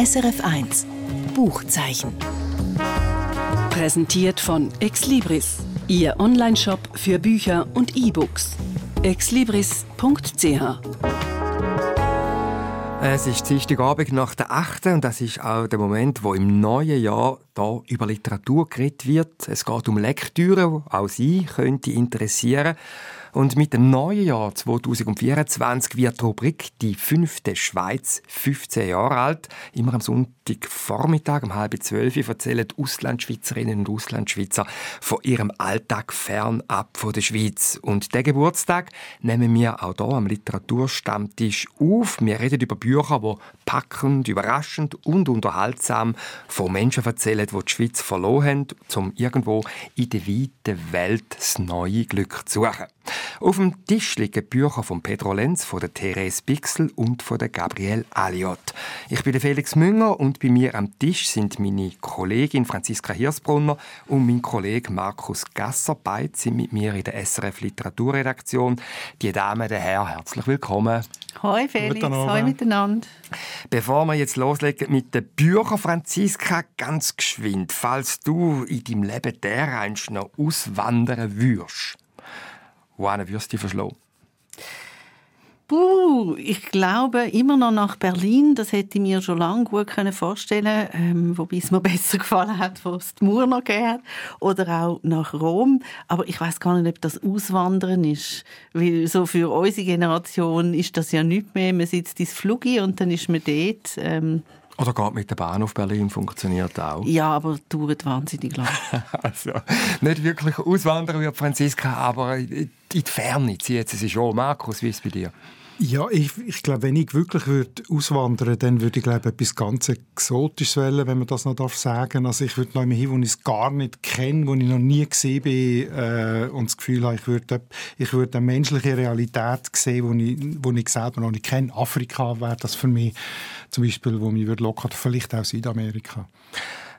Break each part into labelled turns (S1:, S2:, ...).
S1: SRF1 Buchzeichen.
S2: Präsentiert von Exlibris, Ihr Onlineshop für Bücher und E-Books. exlibris.ch
S3: es ist Dienstagabend nach der 8. und das ist auch der Moment, wo im neuen Jahr da über Literatur geredet wird. Es geht um Lektüre, die auch Sie könnte interessieren. Und mit dem neuen Jahr 2024 wird die Rubrik «Die fünfte Schweiz» 15 Jahre alt. Immer am Sonntagvormittag um halb zwölf erzählen Auslandschweizerinnen und Auslandschweizer von ihrem Alltag fernab von der Schweiz. Und den Geburtstag nehmen wir auch hier am Literaturstammtisch auf. Wir reden über Bücher, die packend, überraschend und unterhaltsam von Menschen erzählen, die die Schweiz verloren haben, um irgendwo in der weiten Welt das neue Glück zu suchen. Auf dem Tisch liegen Bücher von Pedro Lenz, von der Therese Bixel und von der Gabrielle Alliot. Ich bin der Felix Münger und bei mir am Tisch sind meine Kollegin Franziska Hirsbrunner und mein Kollege Markus Gasser. Beide sind mit mir in der SRF Literaturredaktion. Die Damen, der Herr, herzlich willkommen.
S4: Hoi Felix, hoi miteinander.
S3: Bevor wir jetzt loslegen mit den Büchern, Franziska, ganz geschwind, falls du in deinem Leben dereinst noch auswandern würdest, würdest du dich verschlagen?
S4: Puh, ich glaube immer noch nach Berlin. Das hätte ich mir schon lange gut vorstellen ähm, wobei es mir besser gefallen hat, wo es die Mauer noch hat. Oder auch nach Rom. Aber ich weiß gar nicht, ob das Auswandern ist. Weil so für unsere Generation ist das ja nicht mehr. Man sitzt ins Flugi und dann ist man dort. Ähm,
S3: oder geht mit der Bahn auf Berlin, funktioniert auch.
S4: Ja, aber dauert wahnsinnig lang.
S3: also, nicht wirklich auswandern wie Franziska, aber in die Ferne zieht sie sich schon. Markus, wie ist es bei dir?
S5: Ja, ich, ich glaube, wenn ich wirklich würde auswandern dann würde ich glaube etwas ganz Exotisches wählen, wenn man das noch darf sagen. Also ich würde noch immer hin, wo ich es gar nicht kenne, wo ich noch nie gesehen bin äh, und das Gefühl habe, ich würde, ich würde eine menschliche Realität sehen, wo ich, wo ich selber noch nicht kenne. Afrika wäre das für mich zum Beispiel, wo mich würde locker, vielleicht auch Südamerika.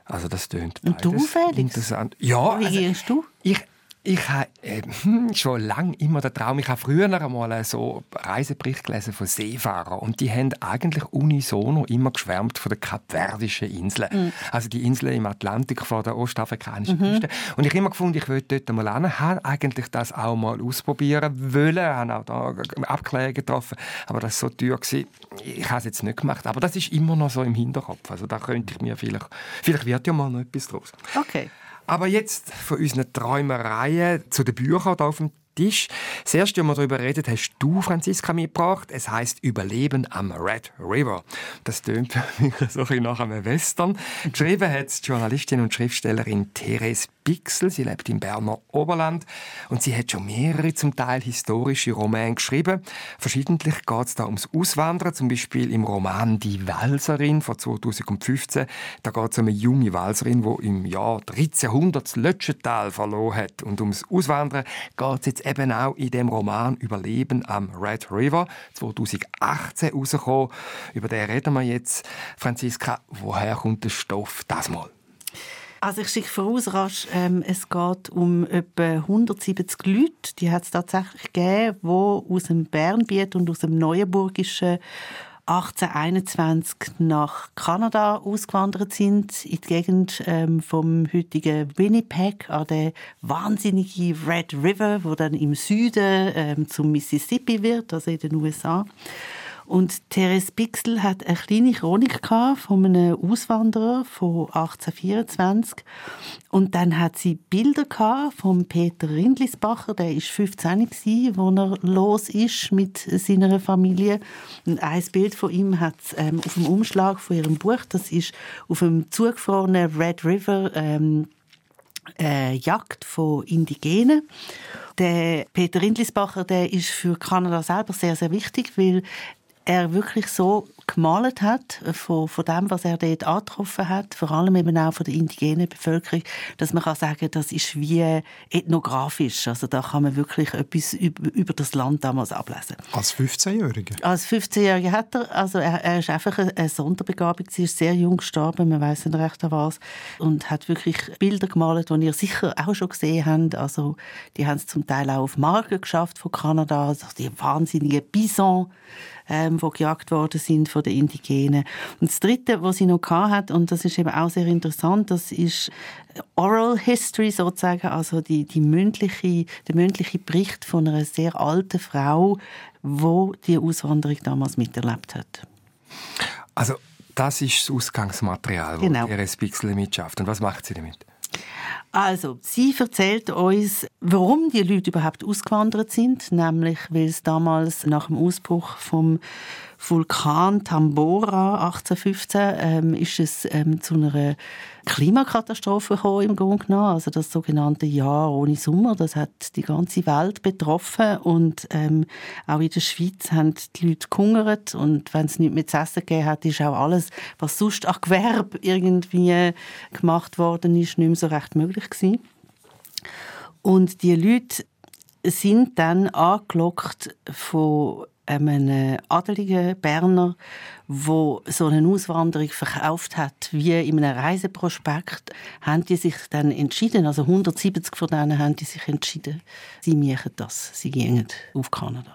S3: Also das tönt
S4: Und du, Felix?
S3: Interessant. Ja,
S4: Wie also, gehst du?
S3: Ich, ich habe äh, schon lange immer den Traum, ich habe früher einmal so Reisebericht gelesen von Seefahrern und die haben eigentlich unisono immer geschwärmt von den kapverdischen Inseln. Mhm. Also die Inseln im Atlantik vor der ostafrikanischen mhm. Küste. Und ich habe immer gefunden, ich wollte dort mal hin, habe eigentlich das auch mal ausprobieren wollen, habe auch da Abklärungen getroffen, aber das war so teuer. Gewesen. Ich habe es jetzt nicht gemacht, aber das ist immer noch so im Hinterkopf. Also da könnte ich mir vielleicht, vielleicht wird ja mal noch etwas draus.
S4: Okay.
S3: Aber jetzt von unseren Träumereien zu den Büchern hier auf dem Tisch. Das erste, was wir darüber reden, hast du, Franziska, mitgebracht. Es heißt Überleben am Red River. Das tönt so ein bisschen nach einem Western. Geschrieben hat die Journalistin und Schriftstellerin Therese Bixel. Sie lebt im Berner Oberland und sie hat schon mehrere zum Teil historische Romane geschrieben. Verschiedentlich geht es da ums Auswandern, zum Beispiel im Roman Die Walserin von 2015. Da geht es um eine junge Walserin, die im Jahr 1300 das Lötschental verloren hat. Und ums Auswandern geht es jetzt eben auch in dem Roman Überleben am Red River 2018 rausgekommen. Über den reden wir jetzt. Franziska, woher kommt der Stoff das mal?
S4: Also ich schicke voraus rasch, ähm, es geht um etwa 170 Leute, die hat es tatsächlich gegeben, die aus dem Bernbiet und aus dem Neuenburgischen 1821 nach Kanada ausgewandert sind, in die Gegend ähm, vom heutigen Winnipeg, an den wahnsinnigen Red River, wo dann im Süden ähm, zum Mississippi wird, also in den USA. Und Therese Bixel hat eine kleine Chronik von einem Auswanderer von 1824. Und dann hat sie Bilder von Peter Rindlisbacher, der ist 15 gsi, wo er los ist mit seiner Familie. Und ein Bild von ihm hat ähm, auf dem Umschlag von ihrem Buch. Das ist auf dem zugefrorenen Red River ähm, äh, Jagd von Indigenen. Der Peter Rindlisbacher, der ist für Kanada selber sehr, sehr wichtig, weil er wirklich so gemalt hat von, von dem, was er dort angetroffen hat, vor allem eben auch von der indigenen Bevölkerung, dass man kann sagen, das ist wie ethnografisch. Also da kann man wirklich etwas über, das Land damals ablesen.
S5: Als 15-Jähriger?
S4: Als 15-Jähriger hat er, also er, er ist einfach eine, eine Sonderbegabung, sie ist sehr jung gestorben, man weiß nicht recht an was, und hat wirklich Bilder gemalt, die ihr sicher auch schon gesehen habt. Also die haben es zum Teil auch auf Marken geschafft von Kanada, also die wahnsinnigen Bison, ähm, wo gejagt worden sind von den Indigenen. Und das Dritte, was sie noch hat und das ist eben auch sehr interessant, das ist Oral History sozusagen, also die, die mündliche, der mündliche Bericht von einer sehr alten Frau, wo die Auswanderung damals miterlebt hat.
S3: Also das ist das Ausgangsmaterial, genau. das Iris Bixler mitschafft. Und was macht sie damit?
S4: Also, sie erzählt uns, warum die Leute überhaupt ausgewandert sind, nämlich weil es damals nach dem Ausbruch vom Vulkan Tambora 1815 ähm, ist es ähm, zu einer Klimakatastrophe gekommen, im Grunde genommen. Also das sogenannte Jahr ohne Sommer, das hat die ganze Welt betroffen und ähm, auch in der Schweiz haben die Leute gehungert und wenn es nichts mehr zu essen gegeben hat, ist auch alles, was sonst an Gewerbe irgendwie gemacht worden ist, nicht mehr so recht möglich gewesen. Und die Leute sind dann angelockt von einem adeligen Berner, wo so eine Auswanderung verkauft hat, wie in einem Reiseprospekt, haben die sich dann entschieden, also 170 von denen haben die sich entschieden, sie machen das, sie gehen auf Kanada.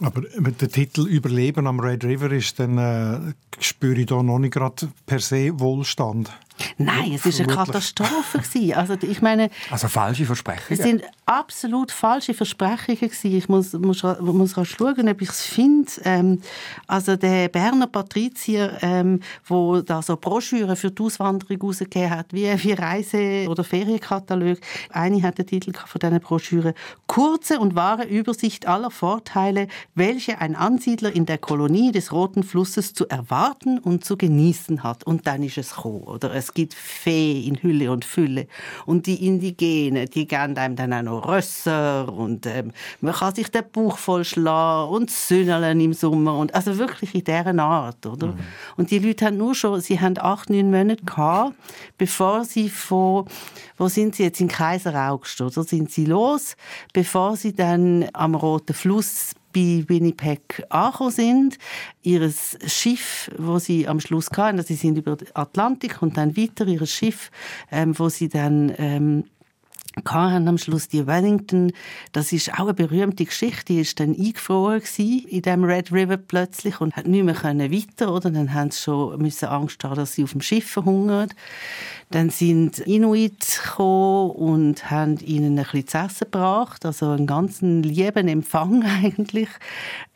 S5: Aber mit dem Titel Überleben am Red River ist dann äh, spüre ich da noch nicht gerade per se Wohlstand.
S4: Nein, es war eine Katastrophe. Also, ich meine,
S3: also falsche Versprechungen?
S4: Es sind absolut falsche Versprechungen. Gewesen. Ich muss, muss, muss schauen, ob ich es finde. Ähm, also der Berner Patrizier, ähm, wo da so Broschüren für die Auswanderung herausgegeben hat, wie, wie Reise- oder Ferienkatalog. Eine hat den Titel von diesen Broschüren «Kurze und wahre Übersicht aller Vorteile, welche ein Ansiedler in der Kolonie des Roten Flusses zu erwarten und zu genießen hat». Und dann ist es gekommen. Oder es gibt Fee in Hülle und Fülle. Und die Indigenen, die geben einem dann auch noch Rösser und ähm, man kann sich den Bauch vollschlagen und Sünneln im Sommer. Und, also wirklich in dieser Art. Oder? Mhm. Und die Leute haben nur schon, sie haben acht, neun Monate gehabt, bevor sie von, wo sind sie jetzt, in Kaiseraugst, oder? Sind sie los, bevor sie dann am Roten Fluss bei Winnipeg angekommen sind. Ihr Schiff, wo sie am Schluss hatten, also sie sind über den Atlantik und dann weiter, ihr Schiff, ähm, wo sie dann ähm, hatten am Schluss die Wellington. Das ist auch eine berühmte Geschichte. Die ist dann eingefroren in dem Red River plötzlich und hat nicht mehr weiter, oder? Dann haben sie schon müssen Angst haben, dass sie auf dem Schiff verhungert. Dann sind Inuit gekommen und haben ihnen ein bisschen zu essen gebracht, also einen ganzen lieben Empfang eigentlich.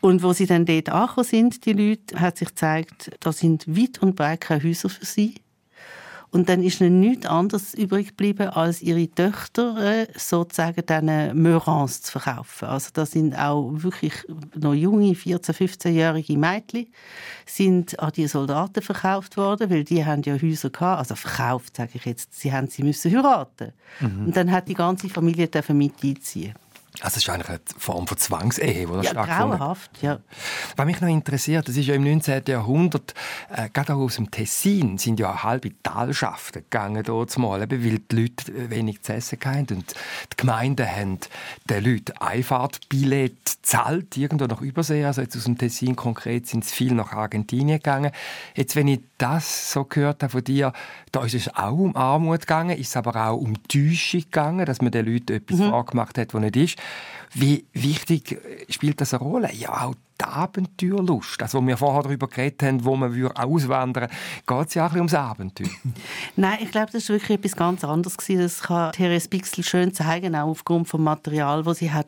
S4: Und wo sie dann dort angekommen sind, die Leute, hat sich gezeigt, da sind weit und breit keine Häuser für sie. Und dann ist ihnen nichts anderes übrig geblieben, als ihre Töchter äh, sozusagen dann Meurans zu verkaufen. Also das sind auch wirklich noch junge, 14-, 15-jährige Mädchen, sind an die Soldaten verkauft worden, weil die haben ja Häuser gehabt, also verkauft, sage ich jetzt, sie haben sie müssen heiraten. Mhm. Und dann hat die ganze Familie mit einziehen.
S3: Also es ist eigentlich eine Form von Zwangsehe, die da
S4: ja, stattfindet. grauenhaft, ja.
S3: Was mich noch interessiert, das ist ja im 19. Jahrhundert, äh, gerade auch aus dem Tessin, sind ja halbe Talschaften gegangen dort mal, weil die Leute wenig zu essen hatten. Und die Gemeinden haben den Leuten Einfahrtbillett gezahlt, irgendwo nach Übersee. Also jetzt aus dem Tessin konkret sind es viel nach Argentinien gegangen. Jetzt, wenn ich das so gehört habe von dir, da ist es auch um Armut gegangen, ist es aber auch um Täuschung gegangen, dass man den Leuten etwas mhm. vorgemacht hat, was nicht ist. Wie wichtig spielt das eine Rolle? Ja, auch die Abenteuerlust. Das, was wir vorher darüber geredet haben, wo man auswandern würde, geht es ja auch ums Abenteuer.
S4: Nein, ich glaube, das war wirklich etwas ganz anderes. Das kann Therese Bixel schön zeigen, auch aufgrund des Material, das sie hat.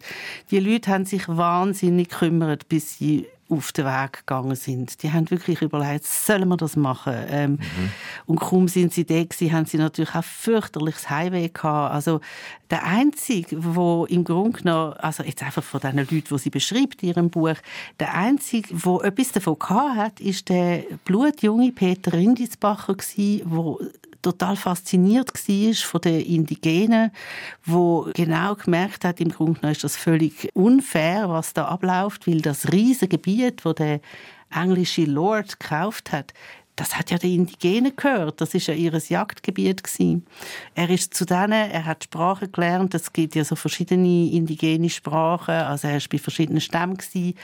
S4: Die Leute haben sich wahnsinnig gekümmert, bis sie auf den Weg gegangen sind. Die haben wirklich überlegt, sollen wir das machen? Ähm, mhm. Und kaum sind sie da gewesen, haben sie natürlich auch fürchterliches Highway gehabt. Also der Einzige, wo im Grunde genommen, also jetzt einfach von den Leuten, die sie beschreibt in ihrem Buch, der Einzige, wo etwas davon gehabt hat, ist der blutjunge Peter Rindisbacher gewesen, wo total fasziniert war von den Indigenen, wo genau gemerkt hat, im Grunde ist das völlig unfair, was da abläuft, weil das riesige Gebiet, wo der englische Lord gekauft hat, das hat ja den Indigenen gehört. Das ist ja ihr Jagdgebiet gewesen. Er ist zu denen, er hat Sprachen gelernt. Es gibt ja so verschiedene indigene Sprachen. Also er ist bei verschiedenen Stämmen gewesen.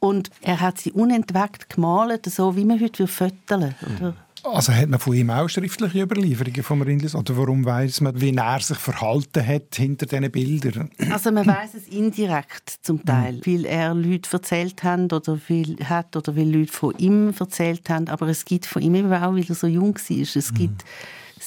S4: Und er hat sie unentwegt gemalt, so wie man heute fotografieren würde.
S5: Also hat man von ihm auch schriftliche Überlieferungen vom Rindlis? Oder warum weiß man, wie er sich verhalten hat hinter diesen Bildern?
S4: Also man weiß es indirekt zum Teil, mhm. weil er Leute erzählt hat oder weil, hat oder weil Leute von ihm erzählt haben. Aber es gibt von ihm eben auch, weil er so jung war, es gibt mhm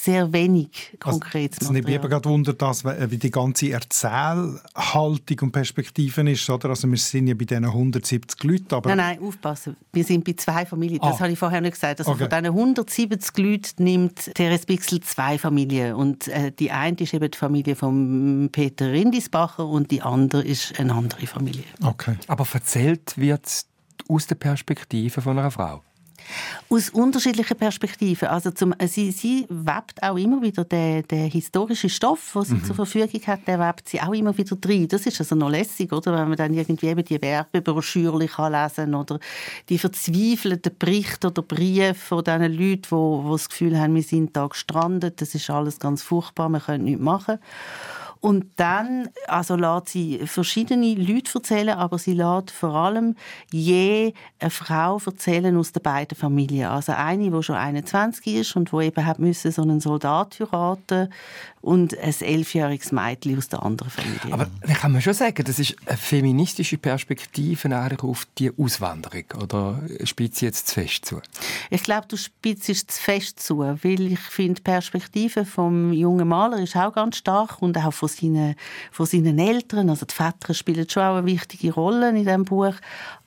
S4: sehr wenig
S5: also, Material. Es nimmt gerade dass, wie die ganze Erzählhaltung und Perspektiven ist. Oder? Also wir sind ja bei diesen 170 Leuten. Aber
S4: nein, nein, aufpassen. Wir sind bei zwei Familien. Das ah. habe ich vorher nicht gesagt. Also okay. Von diesen 170 Leuten nimmt Therese Bixel zwei Familien. Und äh, die eine ist eben die Familie von Peter Rindisbacher und die andere ist eine andere Familie.
S3: Okay. Aber erzählt wird es aus der Perspektive von einer Frau?
S4: Aus unterschiedlichen Perspektiven. Also zum, äh, sie, sie webt auch immer wieder den, den historischen Stoff, den sie mhm. zur Verfügung hat, der webt sie auch immer wieder drin. Das ist also noch lässig, oder? wenn man dann irgendwie eben die Werbebroschüre lesen kann oder die verzweifelten Berichte oder Briefe von diesen Leuten, die, die das Gefühl haben, wir sind da gestrandet, das ist alles ganz furchtbar, wir können nichts machen. Und dann also lässt sie verschiedene Leute erzählen, aber sie lässt vor allem je eine Frau erzählen aus den beiden Familien. Also eine, die schon 21 ist und die eben hat müssen so einen Soldat heiraten und ein elfjähriges Mädchen aus der anderen Familie.
S3: Aber da kann man schon sagen, das ist eine feministische Perspektive auf die Auswanderung. Oder spitzt sie jetzt zu fest zu?
S4: Ich glaube, du spitzt zu fest zu, weil ich finde, die Perspektive vom jungen Maler ist auch ganz stark und auch von seinen, von seinen Eltern. Also die Väter spielen schon auch eine wichtige Rolle in diesem Buch.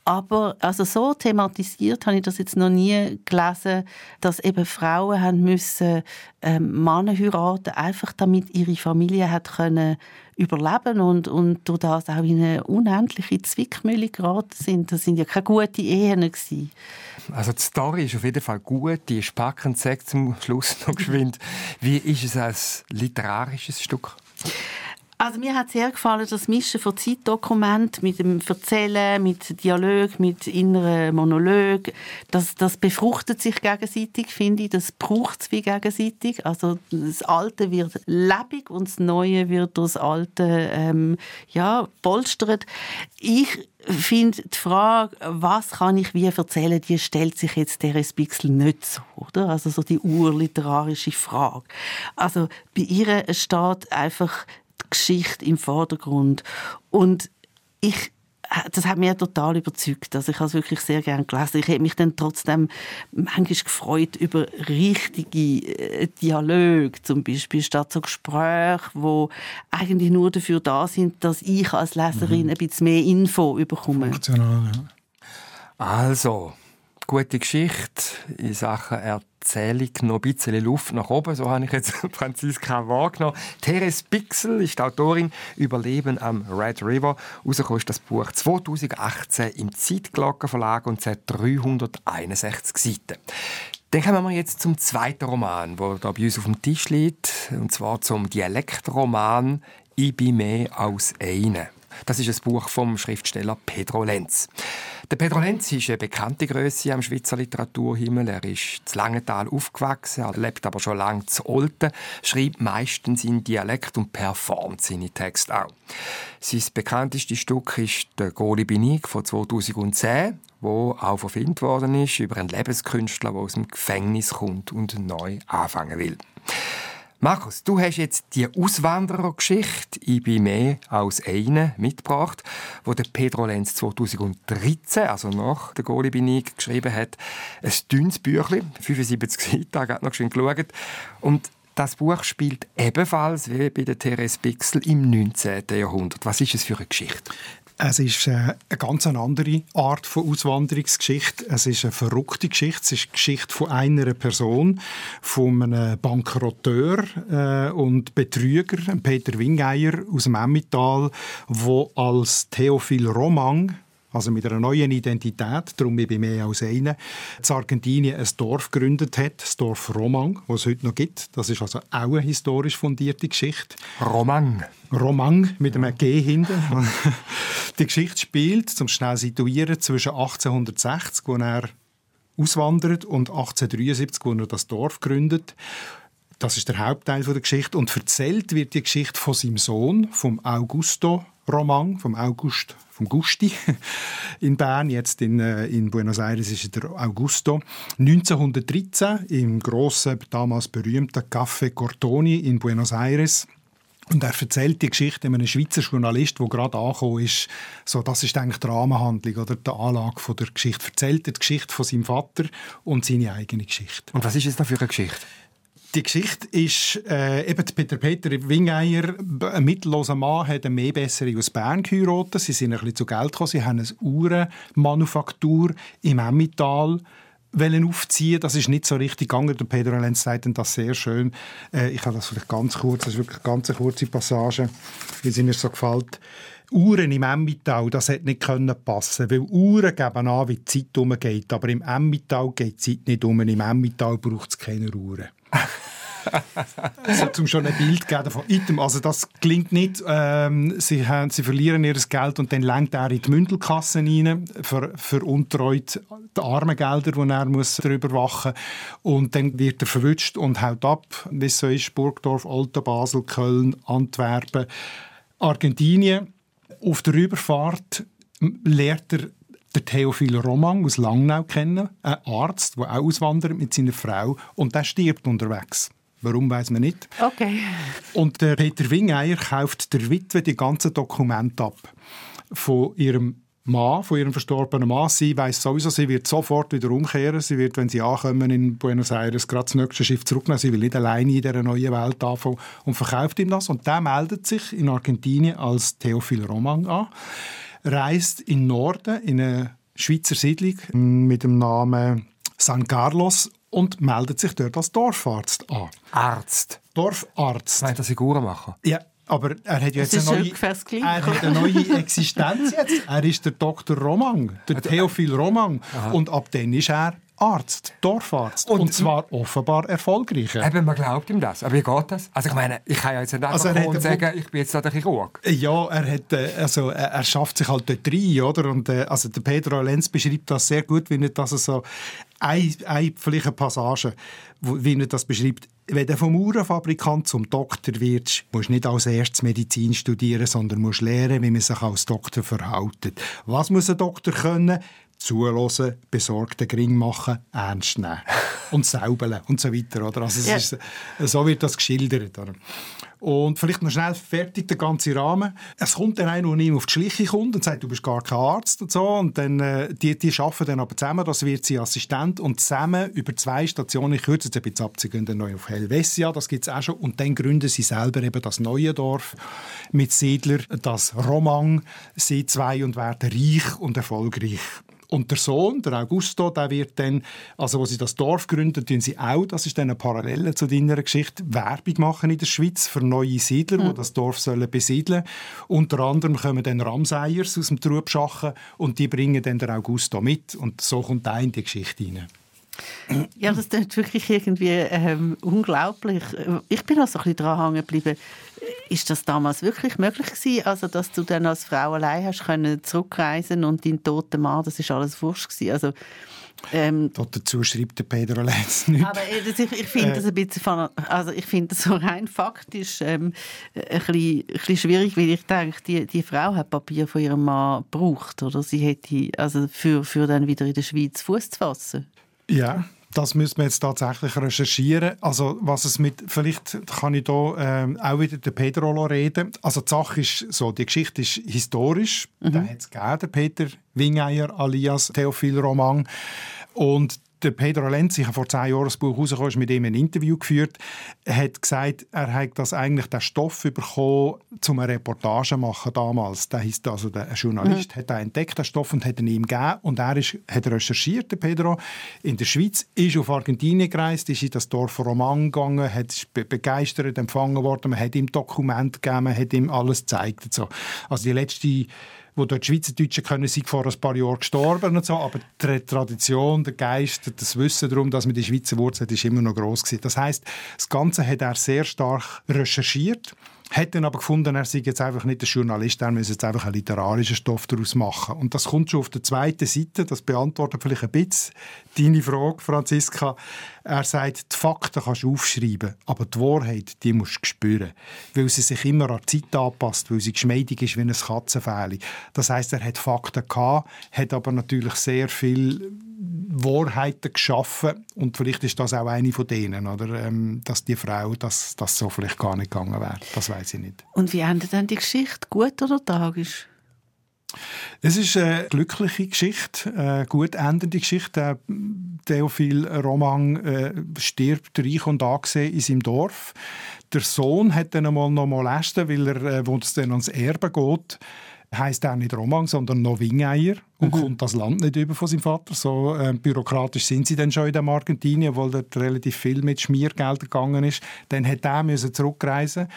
S4: Aber also so thematisiert habe ich das jetzt noch nie gelesen, dass eben Frauen haben müssen ähm, Männer heiraten, einfach damit ihre Familie hat können überleben und, und durch das auch in eine unendliche Zwickmühle geraten sind. Das sind ja keine guten Ehen gewesen.
S3: Also die Story ist auf jeden Fall gut, die ist packend, sagt zum Schluss noch geschwind. Wie ist es als literarisches Stück?
S4: Also mir hat sehr gefallen, das Mischen von Zeitdokument mit dem Erzählen, mit Dialog, mit inneren Monolog. Das, das befruchtet sich gegenseitig, finde ich. Das braucht es wie gegenseitig. Also das Alte wird lebendig und das Neue wird durch das Alte ähm, ja, polstert. Ich finde die Frage, was kann ich wie erzählen, die stellt sich jetzt der Bixel nicht so, oder? Also so die urliterarische Frage. Also bei ihr steht einfach Geschichte im Vordergrund. Und ich das hat mich total überzeugt. Also ich habe es wirklich sehr gerne gelesen. Ich habe mich dann trotzdem manchmal gefreut über richtige äh, Dialoge, zum Beispiel statt so Gespräche, wo eigentlich nur dafür da sind, dass ich als Leserin mhm. ein bisschen mehr Info bekomme. Funktional, ja.
S3: Also, gute Geschichte in Sachen Erzählung noch ein bisschen Luft nach oben. So habe ich jetzt Franziska wahrgenommen. Therese Pixel ist die Autorin «Überleben am Red River». Rausgekommen ist das Buch 2018 im Zeitglocken Verlag und hat 361 Seiten. Dann kommen wir jetzt zum zweiten Roman, der da bei uns auf dem Tisch liegt. Und zwar zum Dialektroman «Ich bin mehr als eine». Das ist ein Buch vom Schriftsteller Pedro Lenz. Der Pedro Lenz ist eine bekannte Größe am Schweizer Literaturhimmel. Er ist zu Langenthal aufgewachsen, er lebt aber schon lange zu Olten, schreibt meistens in Dialekt und performt seine Texte auch. Sein bekanntestes Stück ist «Der Goli Binig» von 2010, wo auch verfilmt worden ist über einen Lebenskünstler, der aus dem Gefängnis kommt und neu anfangen will. Markus, du hast jetzt die Auswanderergeschichte «Ich bin mehr als eine» mitgebracht, wo der Pedro Lenz 2013, also nach der Goli bin ich, geschrieben hat. Ein dünnes Büchlein, 75 Seiten, ich habe noch schön geschaut. Und das Buch spielt ebenfalls wie bei der Therese Bixel im 19. Jahrhundert. Was ist es für eine Geschichte?
S5: Es ist äh, eine ganz andere Art von Auswanderungsgeschichte. Es ist eine verrückte Geschichte. Es ist die Geschichte von einer Person, von einem Bankrotteur äh, und Betrüger, Peter Wingeier aus dem Emmental, der als Romang also mit einer neuen Identität, darum bin ich mehr als einer, in Argentinien ein Dorf gegründet hat, das Dorf Romang, das es heute noch gibt. Das ist also auch eine historisch fundierte Geschichte.
S3: Romang.
S5: Romang mit einem G hinten. Die Geschichte spielt, zum schnell situieren, zwischen 1860, wo er auswandert, und 1873, wo er das Dorf gründet. Das ist der Hauptteil der Geschichte. Und erzählt wird die Geschichte von seinem Sohn, vom Augusto Roman vom August vom Gusti in Bern, jetzt in, äh, in Buenos Aires ist der Augusto. 1913 im grossen, damals berühmten Café Cortoni in Buenos Aires. Und er erzählt die Geschichte einem Schweizer Journalist, der gerade angekommen ist. So, das ist eigentlich die Rahmenhandlung oder die Anlage von der Geschichte. Erzählt die Geschichte von seinem Vater und seine eigene Geschichte.
S3: Und was ist es da für eine Geschichte?
S5: Die Geschichte ist, äh, eben Peter Peter Wingeier, ein mittelloser Mann, hat eine Mähbessere aus Bern geheiratet. Sie sind ein bisschen zu Geld gekommen. Sie haben eine Uhrenmanufaktur im Emmental aufziehen. Das ist nicht so richtig gegangen. Der Pedro Lenz sagt das sehr schön. Äh, ich habe das vielleicht ganz kurz, das ist wirklich eine ganz kurze Passage, wie es mir so gefällt. Uhren im Emmittal, das hätte nicht können passen, weil Uhren geben an, wie die Zeit umgeht, aber im Emmittal geht die Zeit nicht um. Im Emmittal braucht es keine Uhren also, zum schon ein Bild geben von Item. Also das klingt nicht. Ähm, sie, haben, sie verlieren ihr Geld und dann lenkt er in die Mündelkasse rein, ver, veruntreut die armen Gelder, die er muss darüber wachen Und dann wird er verwünscht und haut ab, wie es so ist, Burgdorf, Olten, Basel, Köln, Antwerpen, Argentinien. Auf der Überfahrt lehrt er der Theophil Romang aus Langnau kennen, ein Arzt, der auch auswandert mit seiner Frau und der stirbt unterwegs. Warum weiß man nicht.
S4: Okay.
S5: Und der Peter Wingeier kauft der Witwe die ganzen Dokumente ab von ihrem Mann, von ihrem verstorbenen Mann. Sie weiß sowieso, sie wird sofort wieder umkehren. Sie wird, wenn sie ankommen in Buenos Aires, gerade das nächste Schiff zurücknehmen. Sie will nicht alleine in dieser neuen Welt anfangen und verkauft ihm das. Und der meldet sich in Argentinien als Theophil Romang an reist in Norden, in eine Schweizer Siedlung mit dem Namen San Carlos und meldet sich dort als Dorfarzt an.
S3: Arzt?
S5: Dorfarzt.
S3: Meint er Figuren machen?
S5: Ja, aber er hat jetzt eine neue, er hat eine neue Existenz jetzt. Er ist der Dr. Romang, der Theophil Romang. Aha. Und ab dann ist er Arzt, Dorfarzt. Und, und zwar offenbar erfolgreich.
S3: Eben, man glaubt ihm das. Aber wie geht das? Also ich meine, ich kann ja jetzt nicht einfach also und sagen, ich bin jetzt da der Chirurg.
S5: Ja, er, hat, äh, also, er schafft sich halt dort rein, oder? Und, äh, also der Pedro Lenz beschreibt das sehr gut, wie er das so eine, eine, vielleicht eine Passage, wie er das beschreibt. Wenn du vom Uhrenfabrikant zum Doktor wirst, musst du nicht als erstes Medizin studieren, sondern musst lernen, wie man sich als Doktor verhält. Was muss ein Doktor können? Zuhören, besorgten Gring machen, ernst nehmen und säubeln und so weiter. Oder? Also ja. ist, so wird das geschildert. Oder? Und vielleicht noch schnell fertig der ganze Rahmen. Es kommt dann einer, der ihm auf die Schliche kommt und sagt, du bist gar kein Arzt und so. Und dann, äh, die, die arbeiten dann aber zusammen, das wird sie Assistent und zusammen über zwei Stationen, ich kürze jetzt ein bisschen ab, sie gehen dann neu auf Helvetia, das gibt es auch schon. Und dann gründen sie selber eben das neue Dorf mit Siedler, das Romang, sie zwei und werden reich und erfolgreich. Und der Sohn, der Augusto, der wird dann, also wo sie das Dorf gründen, tun sie auch, das ist dann eine Parallele zu deiner Geschichte, Werbung machen in der Schweiz für neue Siedler, mhm. die das Dorf sollen besiedeln. Unter anderem kommen dann Ramseiers aus dem Trubschachen und die bringen dann der Augusto mit und so kommt er in die Geschichte hinein.
S4: Ja, das ist wirklich irgendwie ähm, unglaublich. Ich bin auch so ein bisschen dran hängen geblieben. Ist das damals wirklich möglich gewesen, also dass du dann als Frau allein hast können zurückreisen und dein toter Mann, das ist alles wurscht gewesen. Also
S5: ähm, dazu schreibt der Pedro Lenz nicht.
S4: Aber äh, ich, ich finde äh, das ein bisschen, von, also ich finde das so rein faktisch ähm, ein, bisschen, ein bisschen schwierig, weil ich denke, die, die Frau hat Papier von ihrem Mann gebraucht, oder sie hätte also für, für dann wieder in der Schweiz Fuß zu fassen.
S5: Ja, das müssen wir jetzt tatsächlich recherchieren. Also was es mit, vielleicht kann ich hier ähm, auch wieder den Pedro reden. Also die Sache ist so, die Geschichte ist historisch. Mhm. Da hat es gegeben, Peter Wingeier alias Theophil Roman. Und der Pedro Lenz, ich habe vor zehn Jahren das Buch rausgekommen, mit ihm ein Interview geführt, hat gesagt, er hat das eigentlich den Stoff bekommen, um eine Reportage zu machen damals. Der heisst also der Journalist mhm. hat er entdeckt den Stoff und hat ihn ihm gegeben und er ist, hat recherchiert, der Pedro, in der Schweiz, ist auf Argentinien gereist, ist in das Dorf Roman gegangen, hat begeistert empfangen worden, man hat ihm Dokumente gegeben, man hat ihm alles gezeigt. So. Also die letzte wo dort Schweizerdeutschen können sind vor ein paar Jahren gestorben und so, aber die Tradition, der Geist, das Wissen darum, dass man die Schweizer Wurzeln hat, ist immer noch groß gewesen. Das heißt, das Ganze hat er sehr stark recherchiert hat dann aber gefunden, er sei jetzt einfach nicht der Journalist, er müsse jetzt einfach einen literarischen Stoff daraus machen. Und das kommt schon auf der zweiten Seite, das beantwortet vielleicht ein bisschen deine Frage, Franziska. Er sagt, die Fakten kannst du aufschreiben, aber die Wahrheit, die musst du spüren. Weil sie sich immer an die Zeit anpasst, weil sie geschmeidig ist wie ein Katzenfähli. Das heißt, er hat Fakten gehabt, hat aber natürlich sehr viel Wahrheiten geschaffen und vielleicht ist das auch eine von denen, oder, ähm, dass die Frau das, das so vielleicht gar nicht gegangen wäre. Das weiß ich nicht.
S4: Und wie endet dann die Geschichte? Gut oder tragisch?
S5: Es ist eine glückliche Geschichte, eine gut endende Geschichte. Theophil Roman äh, stirbt reich und angesehen in seinem Dorf. Der Sohn hat dann einmal noch molestet, weil er, äh, wo es dann ans Erbe geht, heißt er nicht Roman, sondern noch Wingeier und mhm. kommt das Land nicht über von seinem Vater. So äh, bürokratisch sind sie dann schon in dem Argentinien, weil dort relativ viel mit Schmiergeld gegangen ist. Dann hat er müssen zurückreisen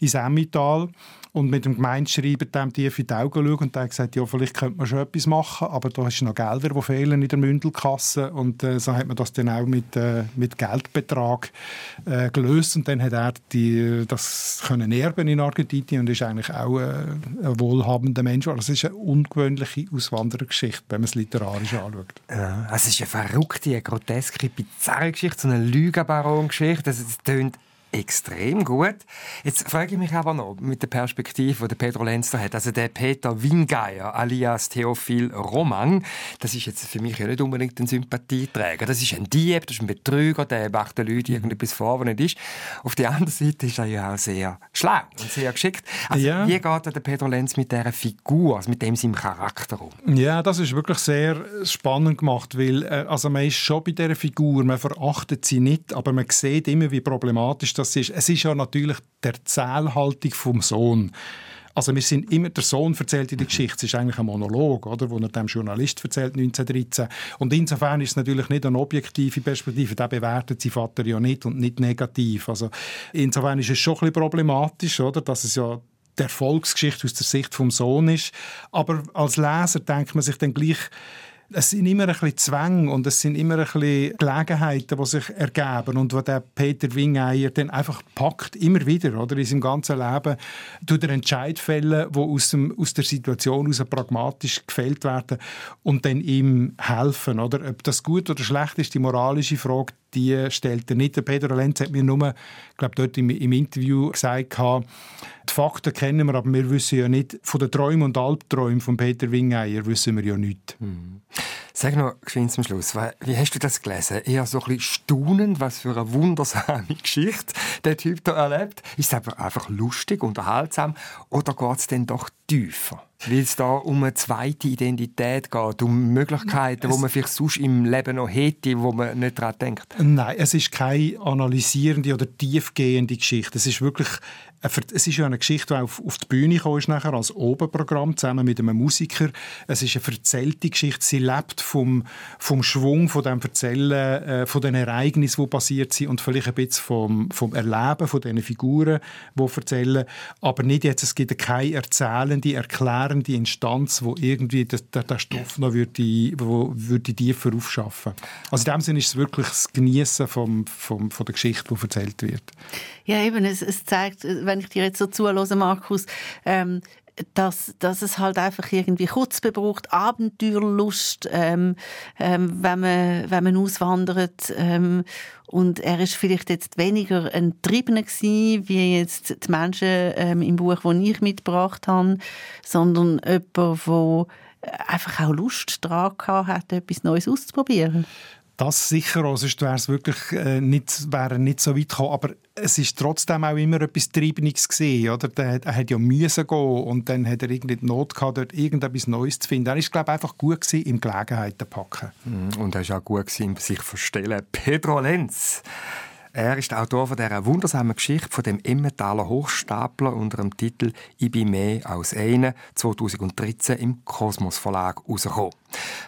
S5: ins Emmental und mit dem Gemeindeschreiber dem tief in die Augen schauen und der hat gesagt, ja, vielleicht könnte man schon etwas machen, aber da ist noch Gelder, die fehlen in der Mündelkasse und äh, so hat man das dann auch mit, äh, mit Geldbetrag äh, gelöst und dann hat er die, das können erben in Argentinien und ist eigentlich auch äh, ein wohlhabender Mensch. Es ist eine ungewöhnliche Auswanderergeschichte, wenn man es literarisch anschaut.
S3: Ja, es ist eine verrückte, eine groteske, bizarre Geschichte, so eine Lügenbaron-Geschichte. Es tönt extrem gut. Jetzt frage ich mich aber noch mit der Perspektive, die Pedro Lenz da hat. Also der Peter Wingeier alias Theophil Roman, das ist jetzt für mich ja nicht unbedingt ein Sympathieträger. Das ist ein Dieb, das ist ein Betrüger, der macht den Leuten irgendetwas vor, was nicht ist. Auf der anderen Seite ist er ja auch sehr schlau und sehr geschickt. Also ja. wie geht der Pedro Lenz mit dieser Figur, also mit dem seinem Charakter um?
S5: Ja, das ist wirklich sehr spannend gemacht, weil äh, also man ist schon bei dieser Figur, man verachtet sie nicht, aber man sieht immer, wie problematisch das ist. Es ist ja natürlich der Zählhaltung vom Sohn. Also wir sind immer, der Sohn erzählt in der Geschichte, es ist eigentlich ein Monolog, oder, wo er dem Journalist erzählt 1913. Und insofern ist es natürlich nicht eine objektive Perspektive, der bewertet sein Vater ja nicht und nicht negativ. Also insofern ist es schon ein bisschen problematisch, oder, dass es ja die Erfolgsgeschichte aus der Sicht vom Sohn ist. Aber als Leser denkt man sich dann gleich, es sind immer ein bisschen Zwänge und es sind immer ein bisschen Gelegenheiten, die sich ergeben und wo der Peter Wingeier dann einfach packt, immer wieder, oder, in seinem ganzen Leben, tut er Entscheid fällen, die aus, dem, aus der Situation heraus pragmatisch gefällt werden und dann ihm helfen, oder. Ob das gut oder schlecht ist, die moralische Frage, die stellt er nicht. Der Pedro Lenz hat mir nur, glaube dort im, im Interview gesagt, die Fakten kennen wir, aber wir wissen ja nicht, von den Träumen und Albträumen von Peter Wingeier wissen wir ja nichts. Mhm.
S3: Sag noch geschwind zum Schluss, wie hast du das gelesen? Eher so ein bisschen staunend, was für eine wundersame Geschichte der Typ da erlebt. Ist es aber einfach lustig, unterhaltsam oder geht es denn doch tiefer? Weil es da um eine zweite Identität geht, um Möglichkeiten, die man vielleicht sonst im Leben noch hätte, wo man nicht daran denkt.
S5: Nein, es ist keine analysierende oder tiefgehende Geschichte. Es ist wirklich es ist ja eine Geschichte, die auf, auf die Bühne kam, ist nachher als Oberprogramm zusammen mit einem Musiker. Es ist eine erzählte Geschichte. Sie lebt vom, vom Schwung, von dem Erzählen, äh, von den Ereignissen, die passiert sind und vielleicht ein bisschen vom, vom Erleben von diesen Figuren, die erzählen. Aber nicht jetzt, es gibt keine erzählende, erklärende Instanz, wo irgendwie der, Stoff noch würde, wo, würde tiefer aufschaffen. Also in dem Sinne ist es wirklich das Genießen vom, vom, von der Geschichte, die erzählt wird.
S4: Ja, eben, es, es zeigt, wenn ich dir jetzt so zuhöre, Markus, ähm, dass, dass es halt einfach irgendwie Kutzbe braucht, Abenteuerlust, ähm, ähm, wenn, man, wenn man auswandert. Ähm, und er ist vielleicht jetzt weniger ein Triebener gewesen, wie jetzt die Menschen ähm, im Buch, das ich mitgebracht habe, sondern jemand, der einfach auch Lust daran hat, etwas Neues auszuprobieren.
S5: Das sicher, also sonst wäre es wirklich äh, nicht, wäre nicht so weit gekommen. Aber es ist trotzdem auch immer etwas Treibendes er hat ja müssen gehen und dann hat er irgendwie die Not gehabt, dort irgendetwas Neues zu finden. Er ist, glaube einfach gut gewesen, im Gelegenheiten packen.
S3: Mhm. Und er ist auch gut gewesen, sich verstellen. Pedro Lenz. Er ist der Autor von dieser wundersamen Geschichte von dem Emmentaler Hochstapler unter dem Titel «Ich bin mehr als eine» 2013 im Kosmos Verlag herausgekommen.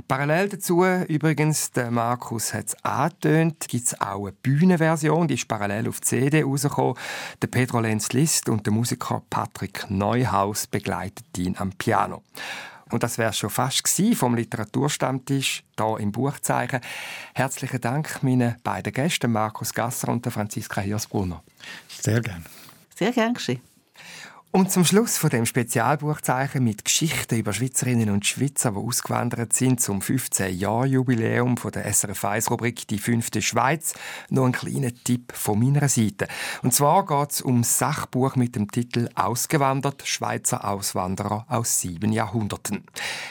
S3: Parallel dazu, übrigens, der Markus hat es angetönt, gibt es auch eine Bühnenversion, die ist parallel auf CD rausgekommen. Der Pedro Lenz List und der Musiker Patrick Neuhaus begleiten ihn am Piano. Und das wäre schon fast vom Literaturstammtisch hier im Buchzeichen. Herzlichen Dank meinen beiden Gästen, Markus Gasser und Franziska Hirsbrunner.
S5: Sehr gern.
S4: Sehr gern geschehen.
S3: Und zum Schluss von dem Spezialbuchzeichen mit Geschichten über Schweizerinnen und Schweizer, die ausgewandert sind zum 15-Jahr-Jubiläum der SRF 1-Rubrik «Die fünfte Schweiz» noch ein kleiner Tipp von meiner Seite. Und zwar geht es um Sachbuch mit dem Titel «Ausgewandert – Schweizer Auswanderer aus sieben Jahrhunderten».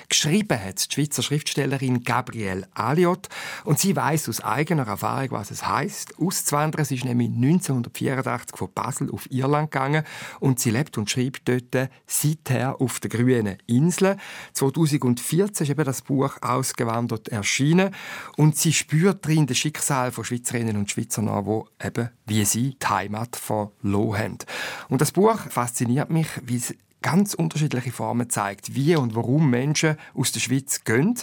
S3: Geschrieben hat die Schweizer Schriftstellerin Gabrielle Aliot und sie weiß aus eigener Erfahrung, was es heißt. Auszuwandern. Sie ist nämlich 1984 von Basel auf Irland gegangen und sie lebt und und schreibt dort seither auf der grünen Insel. 2014 ist eben das Buch «Ausgewandert» erschienen und sie spürt darin das Schicksal von Schweizerinnen und Schweizern nach, die eben, wie sie, die Heimat verloren haben. Und das Buch fasziniert mich, wie es ganz unterschiedliche Formen zeigt, wie und warum Menschen aus der Schweiz gehen.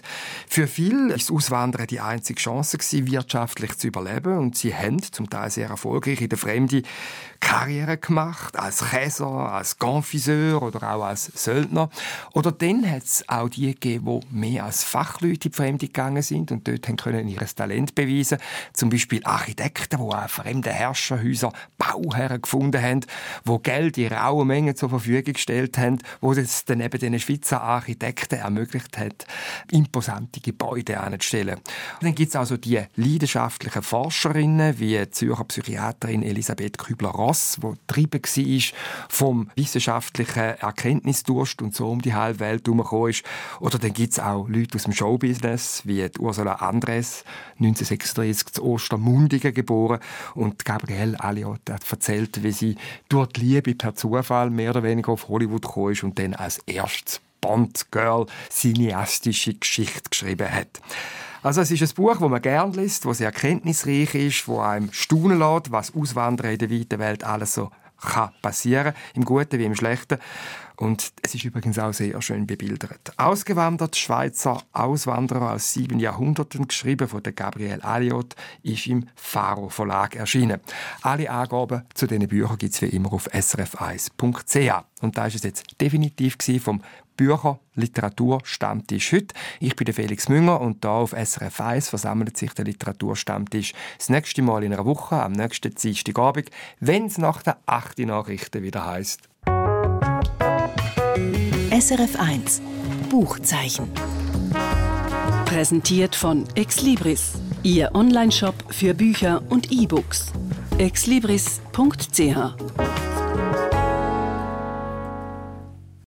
S3: Für viele ist Auswandern die einzige Chance gewesen, wirtschaftlich zu überleben und sie haben zum Teil sehr erfolgreich in der Fremde Karriere gemacht, als Käser, als Confiseur oder auch als Söldner. Oder dann hat es auch die gegeben, die mehr als Fachleute in die Fremde gegangen sind und dort haben können ihr Talent beweisen Zum Beispiel Architekten, die auch fremde Herrscherhäuser, Bauherren gefunden haben, die Geld in rauen Mengen zur Verfügung gestellt haben, wo es dann eben den Schweizer Architekten ermöglicht hat, imposante Gebäude anzustellen. Dann gibt es also die leidenschaftlichen Forscherinnen, wie die Zürcher Psychiaterin Elisabeth Kübler-Ross, Ross, wo getrieben war vom wissenschaftlichen Erkenntnisdurst und so um die halbe Welt herumgekommen ist. Oder dann gibt es auch Leute aus dem Showbusiness, wie Ursula Andres, 1936 zu Ostermundigen geboren. Und Gabrielle Aliot hat erzählt, wie sie durch die Liebe per Zufall mehr oder weniger auf Hollywood gekommen ist und dann als erstes Bond-Girl cineastische Geschichte geschrieben hat. Also es ist ein Buch, das man gerne liest, das sehr erkenntnisreich ist, das einem staunen lässt, was Auswandern in der weiten Welt alles so kann passieren, im Guten wie im Schlechten. Und es ist übrigens auch sehr schön bebildert. Ausgewandert Schweizer Auswanderer aus sieben Jahrhunderten, geschrieben von der Gabrielle Aliot, ist im Faro Verlag erschienen. Alle Angaben zu diesen Büchern gibt es wie immer auf srf1.ch. Und da ist es jetzt definitiv vom Bücher, Literatur, Stammtisch heute. Ich bin Felix Münger und da auf SRF 1 versammelt sich der Literaturstammtisch das nächste Mal in einer Woche, am nächsten Dienstagabend, wenn es nach der 8. Nachrichten wieder heißt.
S1: SRF 1 Buchzeichen.
S2: Präsentiert von Exlibris, Ihr Onlineshop für Bücher und E-Books. exlibris.ch